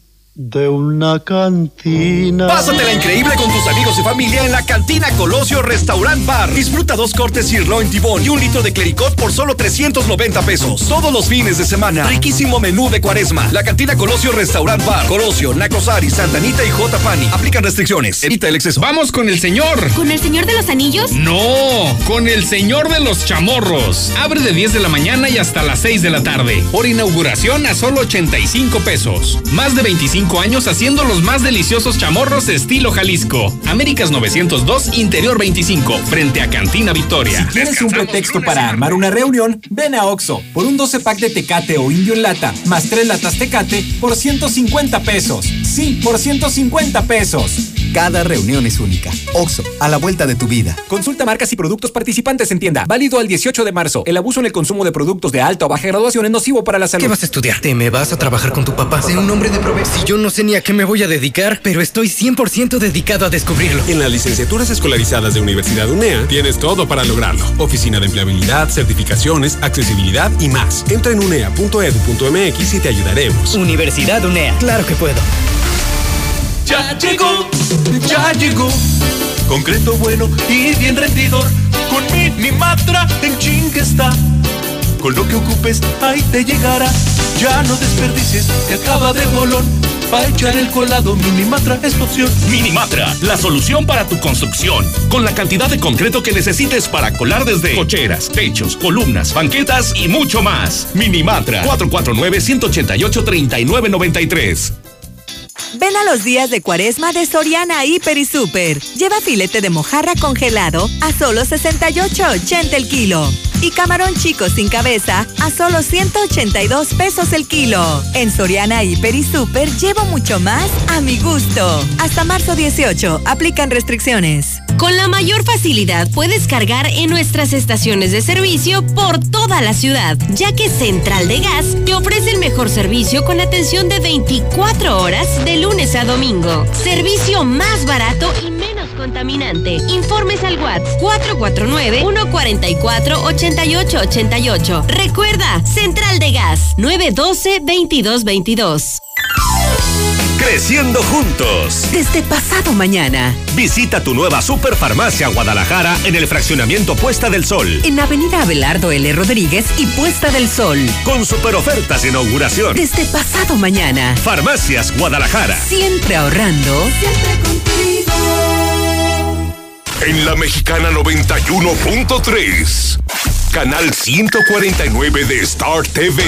de una cantina. Pásatela increíble con tus amigos y familia en la cantina Colosio Restaurant Bar. Disfruta dos cortes sirloin tibón y un litro de clericot por solo 390 pesos. Todos los fines de semana. Riquísimo menú de cuaresma. La cantina Colosio Restaurant Bar. Colosio, Nacosari, Santanita y J. Pani. Aplican restricciones. Evita el exceso. Vamos con el señor. ¿Con el señor de los anillos? No, con el señor de los chamorros. Abre de 10 de la mañana y hasta las 6 de la tarde. Por inauguración a solo 85 pesos. Más de 25 años haciendo los más deliciosos chamorros estilo Jalisco. Américas 902, Interior 25, frente a Cantina Victoria. Si tienes un pretexto para armar una reunión, ven a Oxo por un 12 pack de Tecate o Indio en lata, más 3 latas Tecate por 150 pesos. Sí, por 150 pesos. Cada reunión es única. Oxo, a la vuelta de tu vida. Consulta marcas y productos participantes en tienda. Válido al 18 de marzo. El abuso en el consumo de productos de alta o baja graduación es nocivo para la salud. ¿Qué vas a estudiar? ¿Te me vas a trabajar con tu papá? Sé un hombre de provecho. Yo no sé ni a qué me voy a dedicar, pero estoy 100% dedicado a descubrirlo. En las licenciaturas escolarizadas de Universidad UNEA tienes todo para lograrlo. Oficina de empleabilidad, certificaciones, accesibilidad y más. Entra en unea.edu.mx y te ayudaremos. Universidad UNEA. Claro que puedo. Ya llegó, ya llegó. Concreto bueno y bien rendidor. Con mi Matra en ching está. Con lo que ocupes, ahí te llegará. Ya no desperdicies, te acaba de bolón. Para echar el colado, Minimatra es tu opción. Minimatra, la solución para tu construcción. Con la cantidad de concreto que necesites para colar desde cocheras, techos, columnas, banquetas y mucho más. Minimatra, 449-188-3993. Ven a los días de cuaresma de Soriana Hiper y Super. Lleva filete de mojarra congelado a solo 68.80 el kilo. Y camarón chico sin cabeza a solo 182 pesos el kilo. En Soriana Hiper y Super llevo mucho más a mi gusto. Hasta marzo 18. Aplican restricciones. Con la mayor facilidad puedes cargar en nuestras estaciones de servicio por toda la ciudad, ya que Central de Gas te ofrece el mejor servicio con atención de 24 horas de lunes a domingo. Servicio más barato y menos contaminante. Informes al WhatsApp 449-144-8888. Recuerda, Central de Gas 912-2222. Creciendo juntos. Desde pasado mañana. Visita tu nueva Superfarmacia Guadalajara en el fraccionamiento Puesta del Sol. En Avenida Abelardo L. Rodríguez y Puesta del Sol. Con super ofertas de inauguración. Desde pasado mañana. Farmacias Guadalajara. Siempre ahorrando. Siempre contigo. En la mexicana 91.3. Canal 149 de Star TV.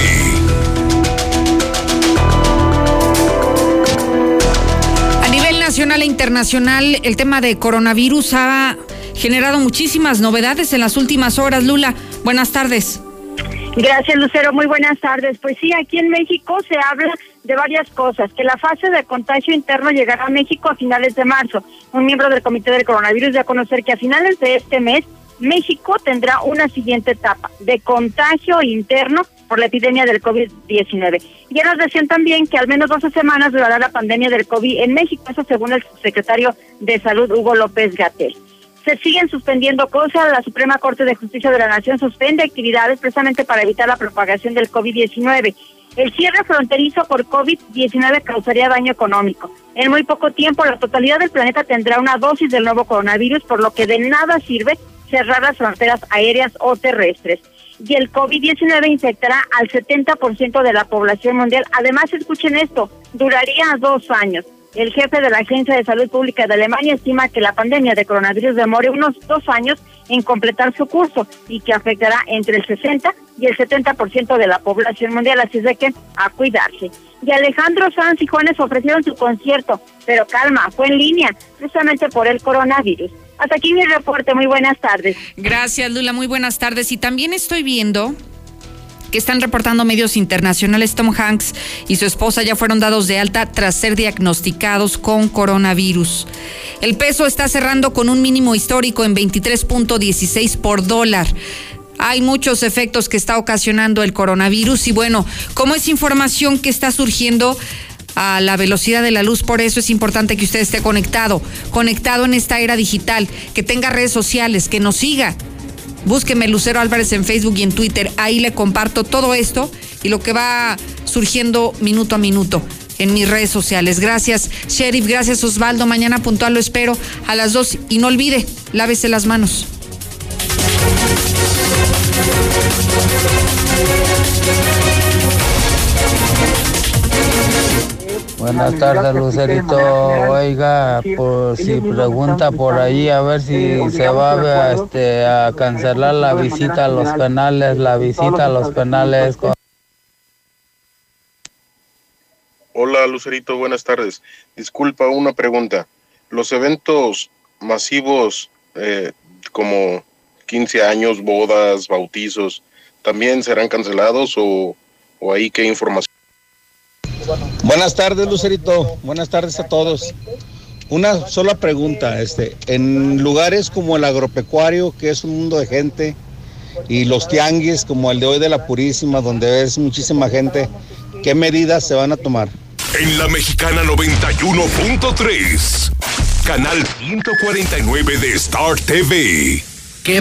A nivel nacional e internacional, el tema de coronavirus ha generado muchísimas novedades en las últimas horas. Lula, buenas tardes. Gracias, Lucero. Muy buenas tardes. Pues sí, aquí en México se habla de varias cosas, que la fase de contagio interno llegará a México a finales de marzo. Un miembro del Comité del Coronavirus dio a conocer que a finales de este mes México tendrá una siguiente etapa de contagio interno por la epidemia del COVID-19. Y ya nos decían también que al menos 12 semanas durará la pandemia del COVID en México, eso según el secretario de Salud, Hugo López Gatel. Se siguen suspendiendo cosas, la Suprema Corte de Justicia de la Nación suspende actividades precisamente para evitar la propagación del COVID-19. El cierre fronterizo por COVID-19 causaría daño económico. En muy poco tiempo, la totalidad del planeta tendrá una dosis del nuevo coronavirus, por lo que de nada sirve cerrar las fronteras aéreas o terrestres. Y el COVID-19 infectará al 70% de la población mundial. Además, escuchen esto, duraría dos años. El jefe de la Agencia de Salud Pública de Alemania estima que la pandemia de coronavirus demore unos dos años en completar su curso y que afectará entre el 60 y el 70% de la población mundial, así es de que a cuidarse. Y Alejandro Sanz y Juanes ofrecieron su concierto, pero calma, fue en línea, precisamente por el coronavirus. Hasta aquí mi reporte, muy buenas tardes. Gracias, Lula, muy buenas tardes. Y también estoy viendo que están reportando medios internacionales, Tom Hanks y su esposa ya fueron dados de alta tras ser diagnosticados con coronavirus. El peso está cerrando con un mínimo histórico en 23.16 por dólar. Hay muchos efectos que está ocasionando el coronavirus y bueno, como es información que está surgiendo a la velocidad de la luz, por eso es importante que usted esté conectado, conectado en esta era digital, que tenga redes sociales, que nos siga, Búsqueme Lucero Álvarez en Facebook y en Twitter. Ahí le comparto todo esto y lo que va surgiendo minuto a minuto en mis redes sociales. Gracias, Sheriff. Gracias, Osvaldo. Mañana puntual lo espero a las dos. Y no olvide, lávese las manos. Buenas tardes, Lucerito. Oiga, por si pregunta por ahí, a ver si se va a, este, a cancelar la visita a los penales, la visita a los penales. Con... Hola, Lucerito, buenas tardes. Disculpa, una pregunta. ¿Los eventos masivos eh, como 15 años, bodas, bautizos, también serán cancelados o, o ahí qué información? Buenas tardes, Lucerito. Buenas tardes a todos. Una sola pregunta, este, en lugares como el agropecuario, que es un mundo de gente, y los tianguis como el de hoy de la Purísima, donde es muchísima gente, ¿qué medidas se van a tomar? En la mexicana 91.3, canal 149 de Star TV.